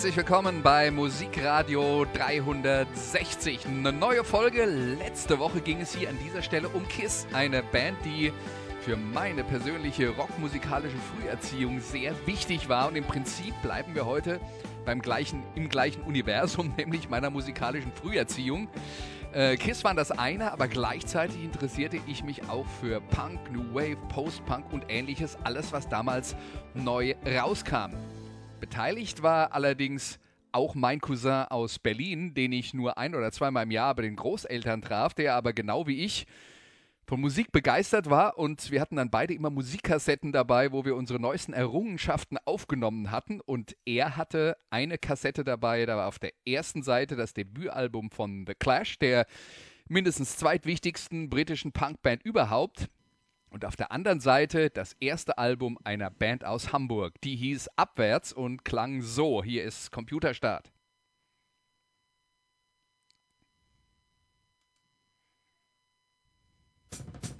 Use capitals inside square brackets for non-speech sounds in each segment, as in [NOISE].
Herzlich willkommen bei Musikradio 360. Eine neue Folge. Letzte Woche ging es hier an dieser Stelle um Kiss, eine Band, die für meine persönliche rockmusikalische Früherziehung sehr wichtig war. Und im Prinzip bleiben wir heute beim gleichen, im gleichen Universum, [LAUGHS] nämlich meiner musikalischen Früherziehung. Äh, Kiss waren das eine, aber gleichzeitig interessierte ich mich auch für Punk, New Wave, Post-Punk und ähnliches, alles was damals neu rauskam. Beteiligt war allerdings auch mein Cousin aus Berlin, den ich nur ein oder zweimal im Jahr bei den Großeltern traf, der aber genau wie ich von Musik begeistert war und wir hatten dann beide immer Musikkassetten dabei, wo wir unsere neuesten Errungenschaften aufgenommen hatten und er hatte eine Kassette dabei, da war auf der ersten Seite das Debütalbum von The Clash, der mindestens zweitwichtigsten britischen Punkband überhaupt. Und auf der anderen Seite das erste Album einer Band aus Hamburg. Die hieß Abwärts und klang so. Hier ist Computerstart. Montag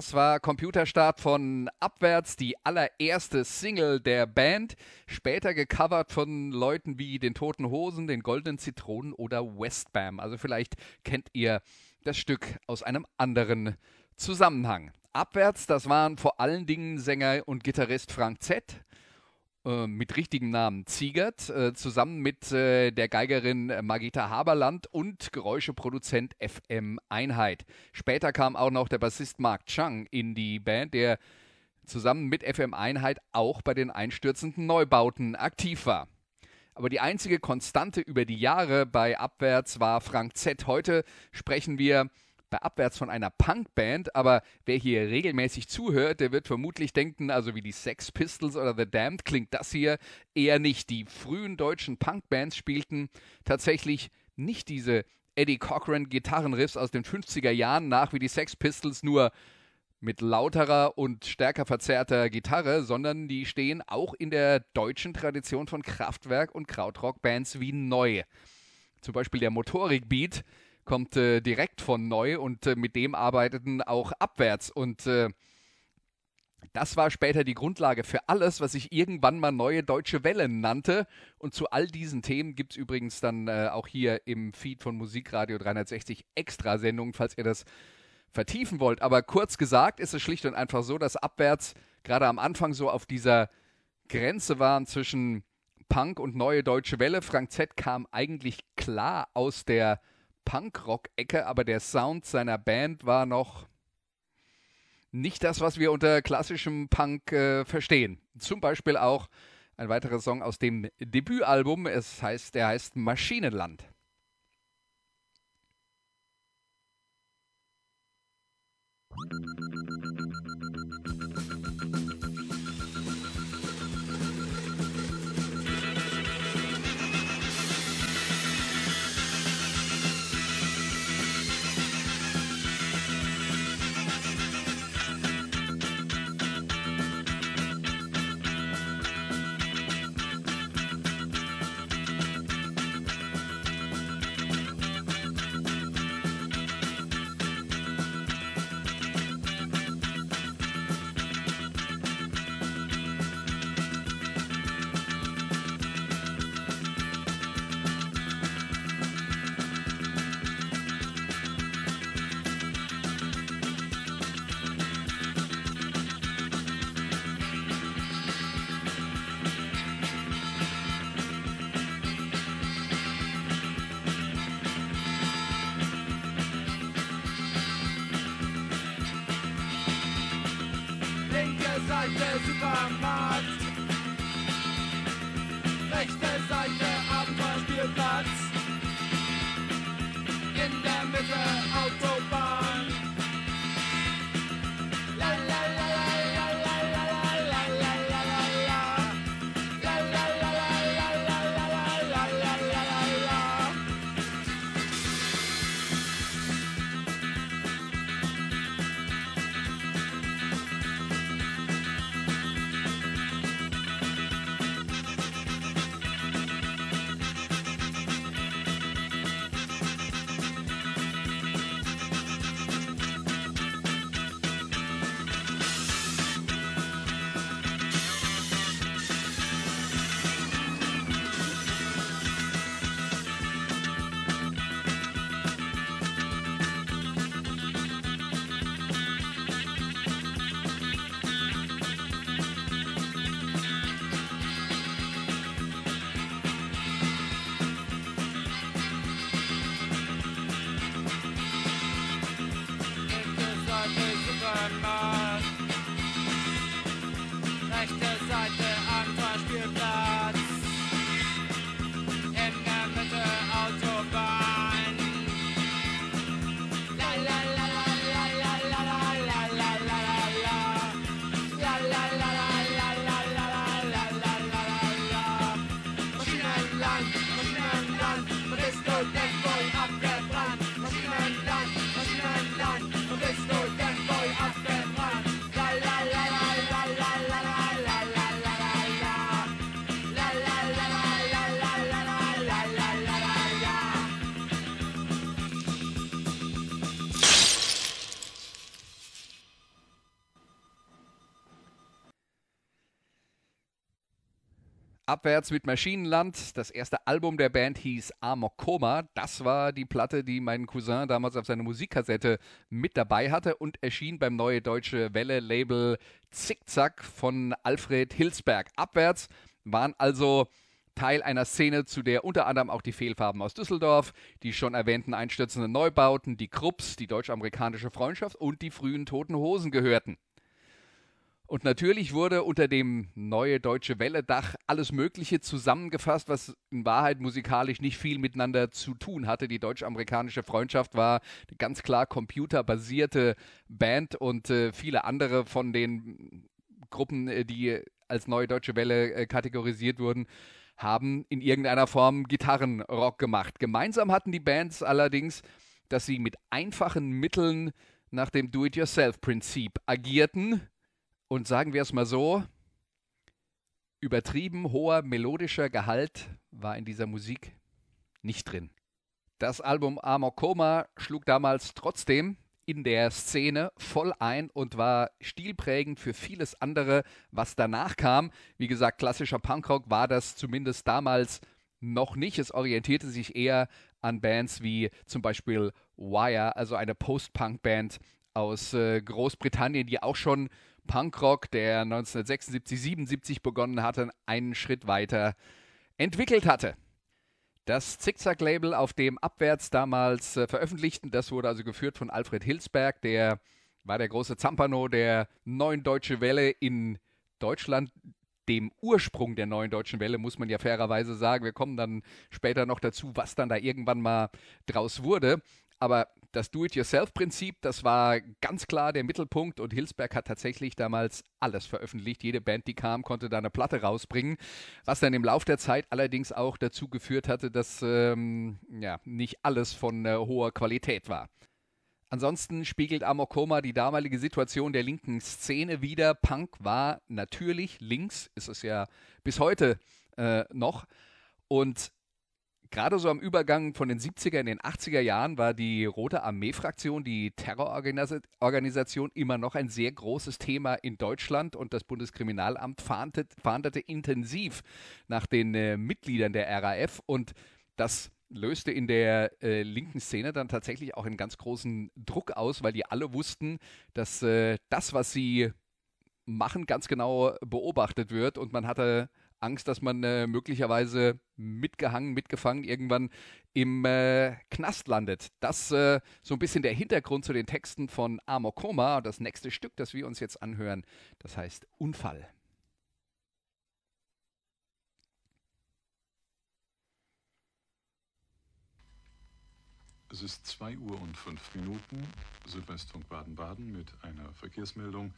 Das war Computerstart von Abwärts, die allererste Single der Band, später gecovert von Leuten wie den Toten Hosen, den Goldenen Zitronen oder Westbam. Also vielleicht kennt ihr das Stück aus einem anderen Zusammenhang. Abwärts, das waren vor allen Dingen Sänger und Gitarrist Frank Z. Äh, mit richtigem Namen Ziegert, äh, zusammen mit äh, der Geigerin Margita Haberland und Geräuscheproduzent FM Einheit. Später kam auch noch der Bassist Mark Chang in die Band, der zusammen mit FM Einheit auch bei den einstürzenden Neubauten aktiv war. Aber die einzige Konstante über die Jahre bei Abwärts war Frank Z. Heute sprechen wir bei Abwärts von einer Punkband, aber wer hier regelmäßig zuhört, der wird vermutlich denken, also wie die Sex Pistols oder The Damned klingt das hier eher nicht. Die frühen deutschen Punkbands spielten tatsächlich nicht diese Eddie Cochran Gitarrenriffs aus den 50er Jahren nach wie die Sex Pistols nur mit lauterer und stärker verzerrter Gitarre, sondern die stehen auch in der deutschen Tradition von Kraftwerk und Krautrock-Bands wie neu. Zum Beispiel der Motorik-Beat kommt äh, direkt von neu und äh, mit dem arbeiteten auch abwärts. Und äh, das war später die Grundlage für alles, was ich irgendwann mal neue deutsche Wellen nannte. Und zu all diesen Themen gibt es übrigens dann äh, auch hier im Feed von Musikradio 360 Extrasendungen, falls ihr das vertiefen wollt. Aber kurz gesagt ist es schlicht und einfach so, dass abwärts gerade am Anfang so auf dieser Grenze waren zwischen Punk und neue deutsche Welle. Frank Z kam eigentlich klar aus der Punkrock-Ecke, aber der Sound seiner Band war noch nicht das, was wir unter klassischem Punk äh, verstehen. Zum Beispiel auch ein weiterer Song aus dem Debütalbum. Es heißt, der heißt Maschinenland. night there's a time Abwärts mit Maschinenland. Das erste Album der Band hieß Amok Koma. Das war die Platte, die mein Cousin damals auf seiner Musikkassette mit dabei hatte und erschien beim Neue Deutsche Welle Label Zickzack von Alfred Hilsberg. Abwärts waren also Teil einer Szene, zu der unter anderem auch die Fehlfarben aus Düsseldorf, die schon erwähnten einstürzenden Neubauten, die Krupps, die deutsch-amerikanische Freundschaft und die frühen Toten Hosen gehörten. Und natürlich wurde unter dem neue deutsche Welle-Dach alles Mögliche zusammengefasst, was in Wahrheit musikalisch nicht viel miteinander zu tun hatte. Die deutsch-amerikanische Freundschaft war eine ganz klar computerbasierte Band und äh, viele andere von den Gruppen, äh, die als neue deutsche Welle äh, kategorisiert wurden, haben in irgendeiner Form Gitarrenrock gemacht. Gemeinsam hatten die Bands allerdings, dass sie mit einfachen Mitteln nach dem Do-it-yourself-Prinzip agierten und sagen wir es mal so, übertrieben hoher melodischer Gehalt war in dieser Musik nicht drin. Das Album Amor Coma schlug damals trotzdem in der Szene voll ein und war stilprägend für vieles andere, was danach kam. Wie gesagt, klassischer Punkrock war das zumindest damals noch nicht. Es orientierte sich eher an Bands wie zum Beispiel Wire, also eine Post-Punk-Band aus äh, Großbritannien, die auch schon Punkrock, der 1976, 77 begonnen hatte, einen Schritt weiter entwickelt hatte. Das Zickzack-Label, auf dem Abwärts damals äh, veröffentlichten, das wurde also geführt von Alfred Hilsberg, der war der große Zampano der neuen Deutsche Welle in Deutschland, dem Ursprung der neuen deutschen Welle, muss man ja fairerweise sagen. Wir kommen dann später noch dazu, was dann da irgendwann mal draus wurde. Aber das Do-it-yourself-Prinzip, das war ganz klar der Mittelpunkt und Hilsberg hat tatsächlich damals alles veröffentlicht. Jede Band, die kam, konnte da eine Platte rausbringen, was dann im Laufe der Zeit allerdings auch dazu geführt hatte, dass ähm, ja, nicht alles von äh, hoher Qualität war. Ansonsten spiegelt Amokoma die damalige Situation der linken Szene wieder. Punk war natürlich links, ist es ja bis heute äh, noch. Und gerade so am Übergang von den 70er in den 80er Jahren war die Rote Armee-Fraktion, die Terrororganisation, immer noch ein sehr großes Thema in Deutschland. Und das Bundeskriminalamt fahndet, fahndete intensiv nach den äh, Mitgliedern der RAF und das löste in der äh, linken Szene dann tatsächlich auch einen ganz großen Druck aus, weil die alle wussten, dass äh, das, was sie machen, ganz genau beobachtet wird. Und man hatte Angst, dass man äh, möglicherweise mitgehangen, mitgefangen irgendwann im äh, Knast landet. Das äh, so ein bisschen der Hintergrund zu den Texten von Amor Koma. Das nächste Stück, das wir uns jetzt anhören, das heißt Unfall. Es ist 2 Uhr und 5 Minuten, Südwestfunk Baden-Baden mit einer Verkehrsmeldung.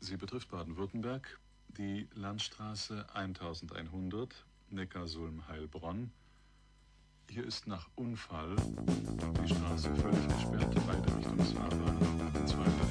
Sie betrifft Baden-Württemberg die Landstraße 1100 Neckarsulm-Heilbronn. Hier ist nach Unfall die Straße völlig gesperrt, beide Richtungsfahrer in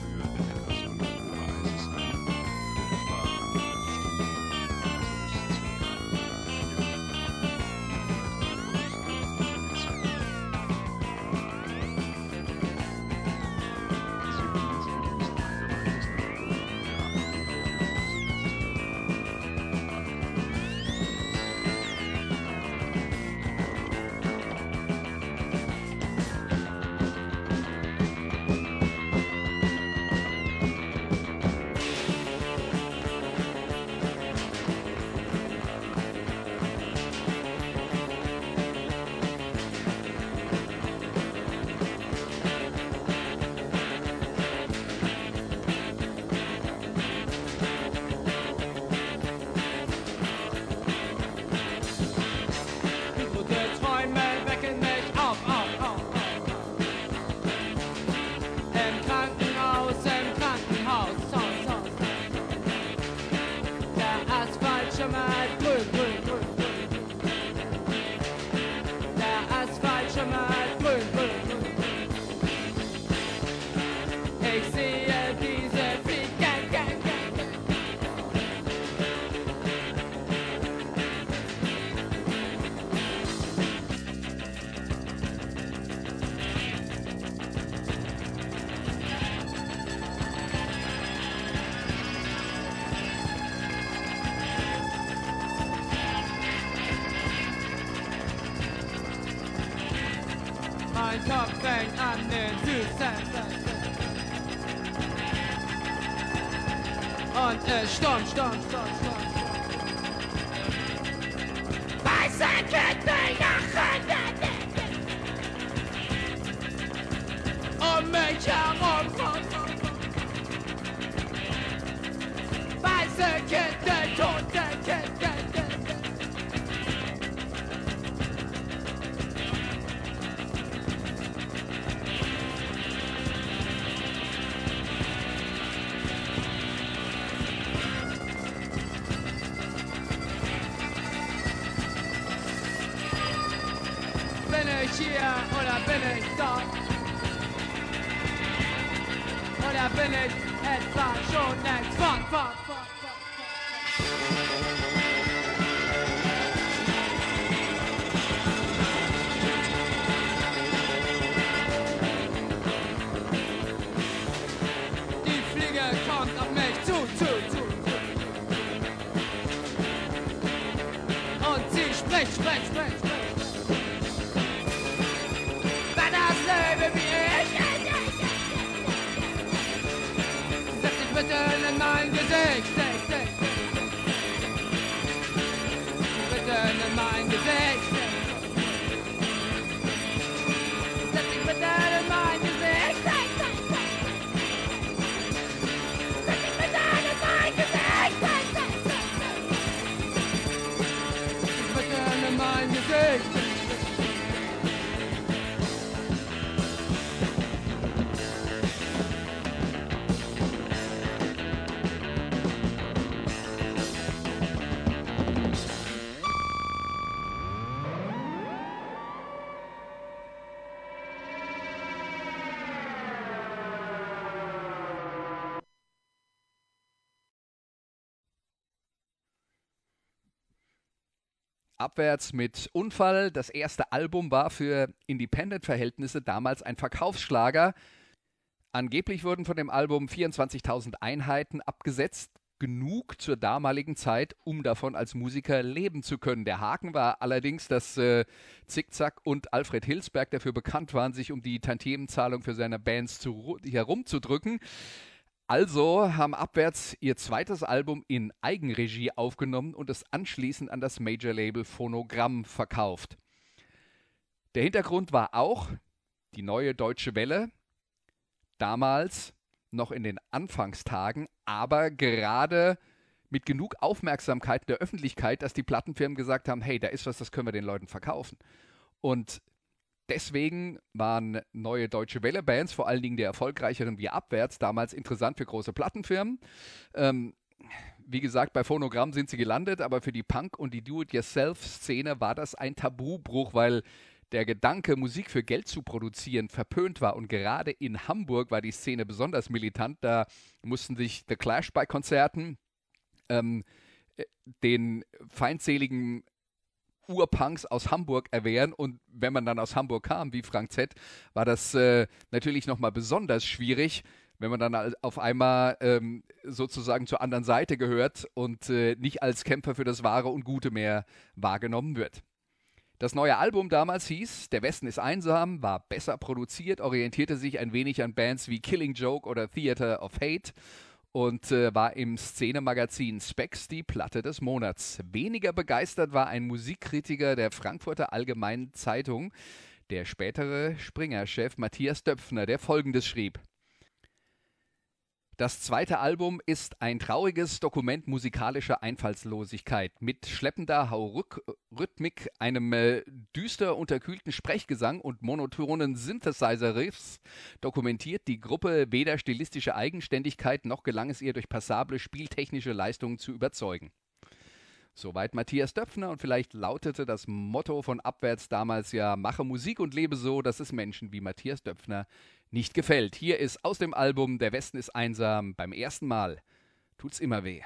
Und es sturm, sturm, sturm, sturm. Weiße Kette lachen Abwärts mit Unfall. Das erste Album war für Independent-Verhältnisse damals ein Verkaufsschlager. Angeblich wurden von dem Album 24.000 Einheiten abgesetzt. Genug zur damaligen Zeit, um davon als Musiker leben zu können. Der Haken war allerdings, dass äh, Zickzack und Alfred Hilsberg dafür bekannt waren, sich um die Tantiemenzahlung für seine Bands zu, herumzudrücken. Also haben Abwärts ihr zweites Album in Eigenregie aufgenommen und es anschließend an das Major-Label Phonogramm verkauft. Der Hintergrund war auch die neue Deutsche Welle, damals noch in den Anfangstagen, aber gerade mit genug Aufmerksamkeit der Öffentlichkeit, dass die Plattenfirmen gesagt haben, hey, da ist was, das können wir den Leuten verkaufen. Und deswegen waren neue deutsche Welle-Bands, vor allen Dingen die erfolgreicheren wie Abwärts, damals interessant für große Plattenfirmen. Ähm, wie gesagt, bei Phonogramm sind sie gelandet, aber für die Punk- und die Do-it-yourself-Szene war das ein Tabubruch, weil der Gedanke, Musik für Geld zu produzieren, verpönt war. Und gerade in Hamburg war die Szene besonders militant. Da mussten sich The Clash bei Konzerten ähm, den feindseligen Urpunks aus Hamburg erwehren. Und wenn man dann aus Hamburg kam, wie Frank Z., war das äh, natürlich nochmal besonders schwierig, wenn man dann auf einmal ähm, sozusagen zur anderen Seite gehört und äh, nicht als Kämpfer für das Wahre und Gute mehr wahrgenommen wird. Das neue Album damals hieß Der Westen ist einsam, war besser produziert, orientierte sich ein wenig an Bands wie Killing Joke oder Theater of Hate und äh, war im Szenemagazin Specs die Platte des Monats. Weniger begeistert war ein Musikkritiker der Frankfurter Allgemeinen Zeitung, der spätere Springer-Chef Matthias Döpfner, der folgendes schrieb. Das zweite Album ist ein trauriges Dokument musikalischer Einfallslosigkeit mit schleppender Haurhythmik, einem äh, düster unterkühlten Sprechgesang und monotonen Synthesizer-Riffs dokumentiert die Gruppe weder stilistische Eigenständigkeit noch gelang es ihr durch passable spieltechnische Leistungen zu überzeugen. Soweit Matthias Döpfner und vielleicht lautete das Motto von Abwärts damals ja, mache Musik und lebe so, dass es Menschen wie Matthias Döpfner nicht gefällt. Hier ist aus dem Album Der Westen ist einsam beim ersten Mal. Tut's immer weh.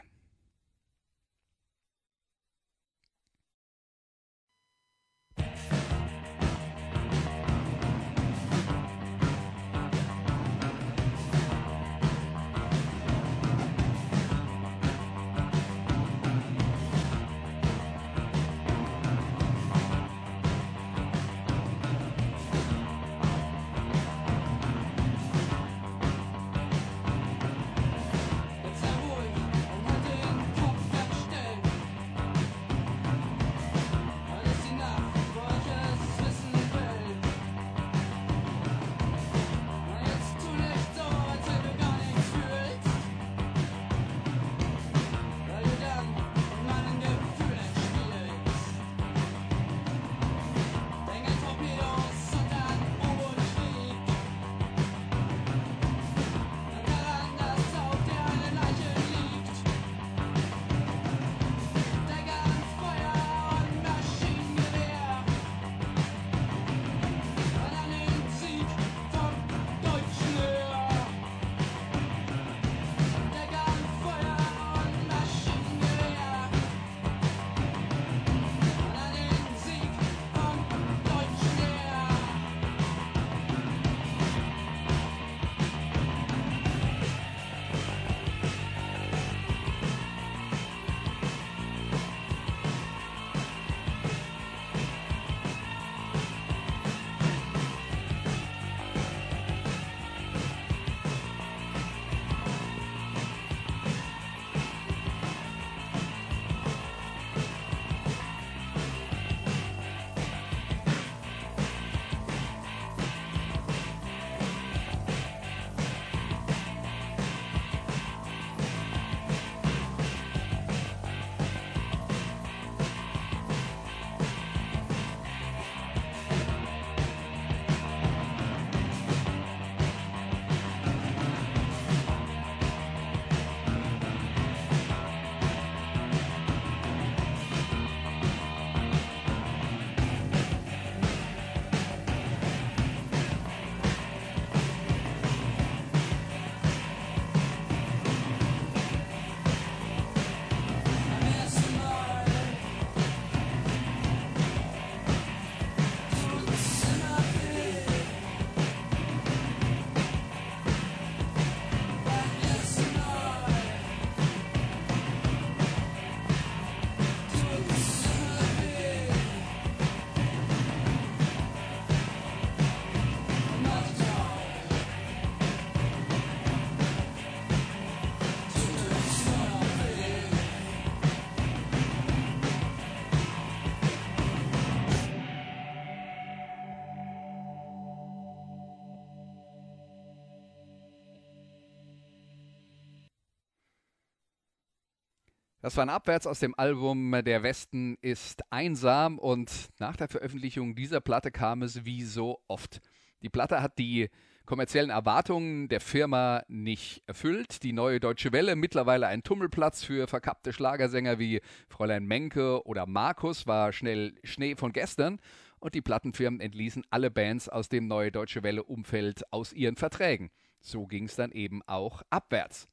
Das war ein Abwärts aus dem Album Der Westen ist einsam und nach der Veröffentlichung dieser Platte kam es wie so oft. Die Platte hat die kommerziellen Erwartungen der Firma nicht erfüllt. Die neue Deutsche Welle, mittlerweile ein Tummelplatz für verkappte Schlagersänger wie Fräulein Menke oder Markus, war schnell Schnee von gestern und die Plattenfirmen entließen alle Bands aus dem Neue Deutsche Welle-Umfeld aus ihren Verträgen. So ging es dann eben auch abwärts.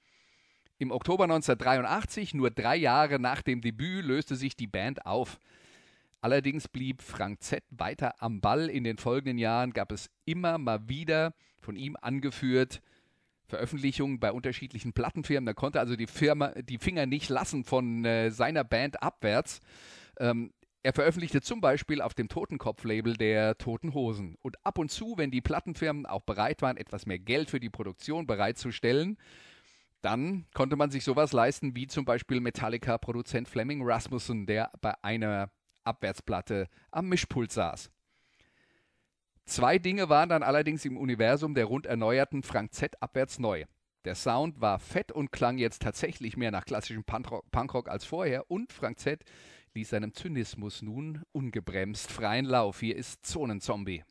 Im Oktober 1983, nur drei Jahre nach dem Debüt, löste sich die Band auf. Allerdings blieb Frank Z weiter am Ball. In den folgenden Jahren gab es immer mal wieder von ihm angeführt Veröffentlichungen bei unterschiedlichen Plattenfirmen. Da konnte also die Firma die Finger nicht lassen von äh, seiner Band abwärts. Ähm, er veröffentlichte zum Beispiel auf dem Totenkopf-Label der Toten Hosen. Und ab und zu, wenn die Plattenfirmen auch bereit waren, etwas mehr Geld für die Produktion bereitzustellen, dann konnte man sich sowas leisten wie zum Beispiel Metallica-Produzent Fleming Rasmussen, der bei einer Abwärtsplatte am Mischpult saß. Zwei Dinge waren dann allerdings im Universum der rund erneuerten Frank Z abwärts neu. Der Sound war fett und klang jetzt tatsächlich mehr nach klassischem Punkrock als vorher und Frank Z ließ seinem Zynismus nun ungebremst freien Lauf. Hier ist Zonenzombie.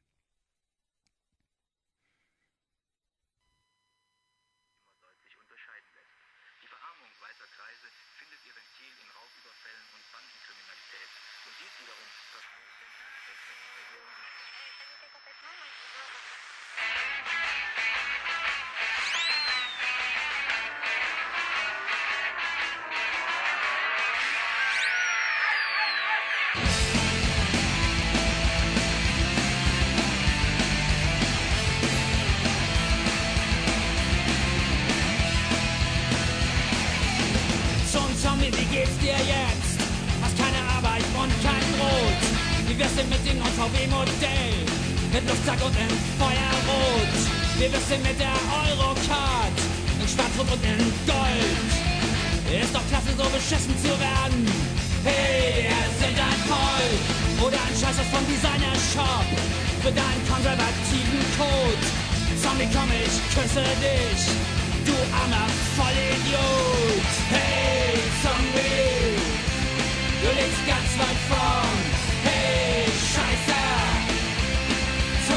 Modell mit Luftsack und in Feuerrot. Wir wissen mit der Eurocard in Schwarz-Rot und in Gold. Ist doch klasse, so beschissen zu werden. Hey, wir sind ein Volk oder ein Scheiß aus vom Designer Shop für deinen konservativen Code. Zombie komm ich küsse dich, du armer Vollidiot. Hey, Zombie, du legst ganz weit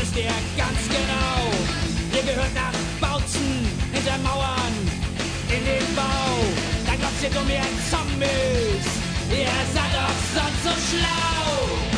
wisst ihr ganz genau. Ihr gehört nach Bautzen, hinter Mauern, in den Bau. Dann glaubt ihr dumm, ihr Zombies, ihr seid doch sonst so schlau.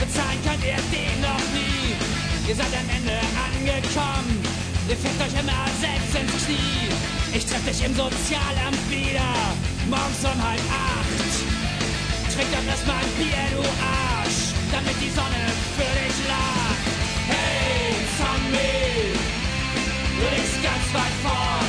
Bezahlen könnt ihr den noch nie. Ihr seid am Ende angekommen. Ihr fickt euch immer selbst ins Knie. Ich treff dich im Sozialamt wieder. Morgens um halb acht. Trink doch erstmal ein Bier, du Arsch. Damit die Sonne für dich lacht. Hey, Zombie. Du liegst ganz weit vorn.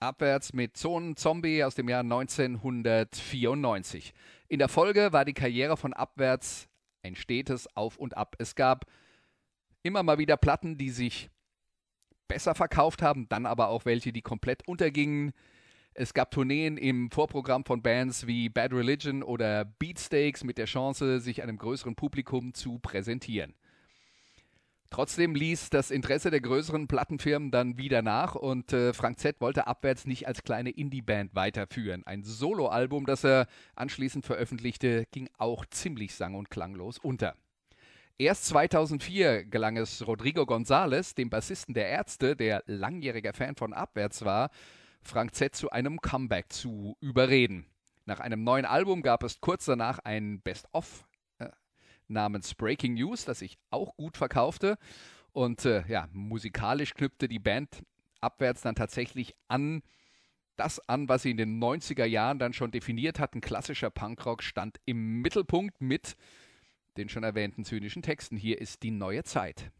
Abwärts mit Zonen-Zombie aus dem Jahr 1994. In der Folge war die Karriere von Abwärts ein stetes Auf und Ab. Es gab immer mal wieder Platten, die sich besser verkauft haben, dann aber auch welche, die komplett untergingen. Es gab Tourneen im Vorprogramm von Bands wie Bad Religion oder Beatsteaks mit der Chance, sich einem größeren Publikum zu präsentieren. Trotzdem ließ das Interesse der größeren Plattenfirmen dann wieder nach und äh, Frank Z wollte abwärts nicht als kleine Indie-Band weiterführen. Ein Soloalbum, das er anschließend veröffentlichte, ging auch ziemlich sang- und klanglos unter. Erst 2004 gelang es Rodrigo González, dem Bassisten der Ärzte, der langjähriger Fan von Abwärts war, Frank Z zu einem Comeback zu überreden. Nach einem neuen Album gab es kurz danach ein Best-of namens Breaking News, das sich auch gut verkaufte. Und äh, ja, musikalisch knüpfte die Band abwärts dann tatsächlich an das an, was sie in den 90er Jahren dann schon definiert hatten. Klassischer Punkrock stand im Mittelpunkt mit den schon erwähnten zynischen Texten. Hier ist die neue Zeit.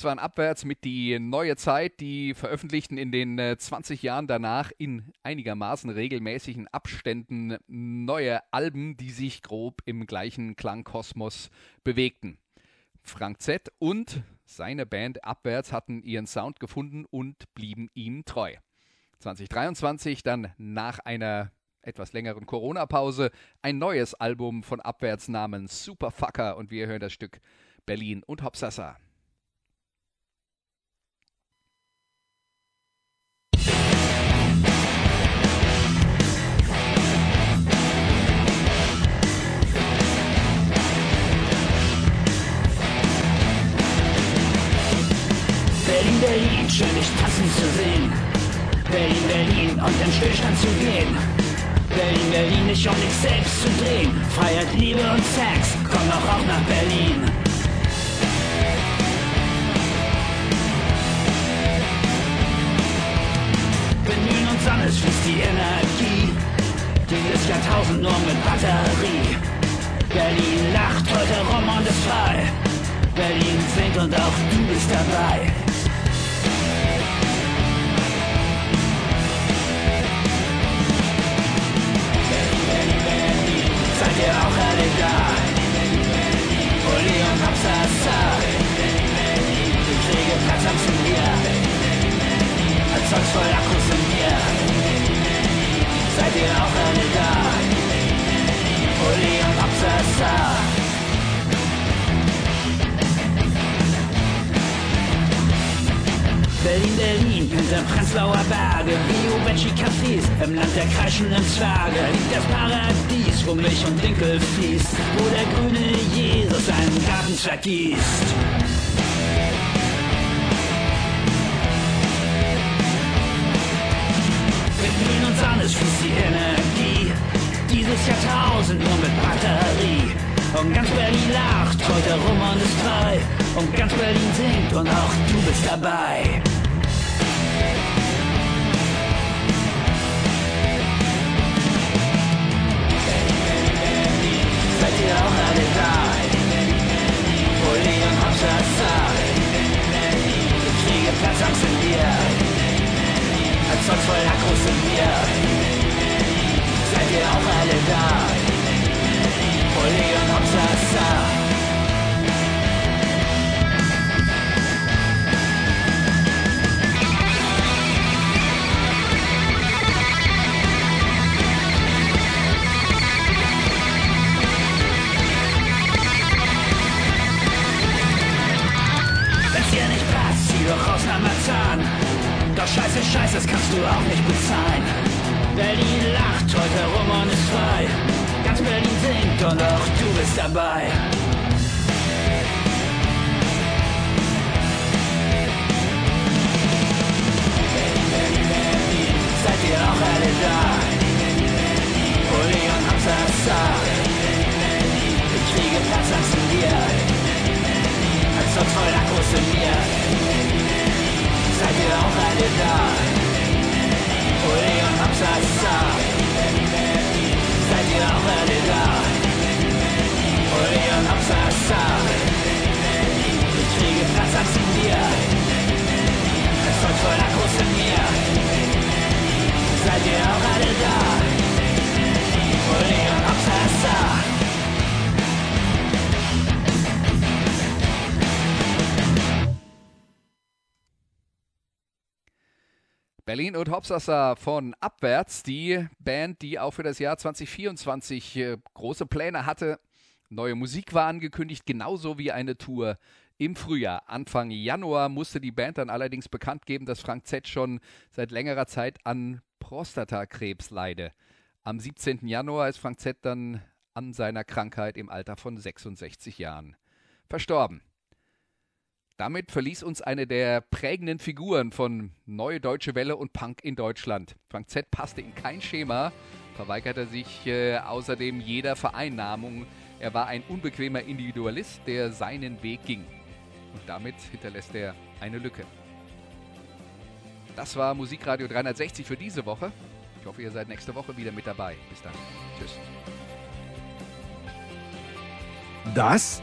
Das waren Abwärts mit die neue Zeit, die veröffentlichten in den äh, 20 Jahren danach in einigermaßen regelmäßigen Abständen neue Alben, die sich grob im gleichen Klangkosmos bewegten. Frank Z und seine Band Abwärts hatten ihren Sound gefunden und blieben ihm treu. 2023 dann nach einer etwas längeren Corona-Pause ein neues Album von Abwärts namens Superfucker und wir hören das Stück Berlin und Hopsasa. Selbst zu drehen. Freiheit, Liebe und Sex, komm doch auch nach Berlin. Bemühen uns alles fließt die Energie. Dieses Jahrtausend nur mit Batterie. Berlin lacht heute rum und ist frei. Berlin singt und auch du bist dabei. Seid ihr auch alle da? Uli und Hapsasa. Berlin, Berlin, hinter Prenzlauer Berge, Bio-Veggie-Cafés im Land der kreischenden Zwerge liegt das Paradies, wo Milch und Winkel fließt, wo der grüne Jesus seinen Garten vergießt. Wir fühlen uns an, es fließt die Energie, dieses Jahrtausend nur mit Batterie. Und ganz Berlin lacht, heute rum und ist frei. Und ganz Berlin singt und auch du bist dabei. Erzeugt voll Akkus in mir. Seid ihr auch alle da? Uli und Hopsasa. Doch scheiße, scheiße, das kannst du auch nicht bezahlen. Berlin lacht heute rum und ist frei. Ganz Berlin singt und auch du bist dabei. Seid ihr auch alle da? Uli und Hamza Ich kriege Platzangst in dir Erzeugt voll Akkus in mir Seid ihr auch alle da? Uli und Hamza Seid ihr auch alle da? Uli und Hamza Ich kriege Platzangst in dir Erzeugt voll Akkus in mir Seid ihr auch alle da? Uli und Hamza Berlin und Hopsasa von Abwärts, die Band, die auch für das Jahr 2024 äh, große Pläne hatte. Neue Musik war angekündigt, genauso wie eine Tour im Frühjahr. Anfang Januar musste die Band dann allerdings bekannt geben, dass Frank Z schon seit längerer Zeit an Prostatakrebs leide. Am 17. Januar ist Frank Z dann an seiner Krankheit im Alter von 66 Jahren verstorben. Damit verließ uns eine der prägenden Figuren von Neue Deutsche Welle und Punk in Deutschland. Frank Z passte in kein Schema, verweigerte sich äh, außerdem jeder Vereinnahmung. Er war ein unbequemer Individualist, der seinen Weg ging. Und damit hinterlässt er eine Lücke. Das war Musikradio 360 für diese Woche. Ich hoffe, ihr seid nächste Woche wieder mit dabei. Bis dann. Tschüss. Das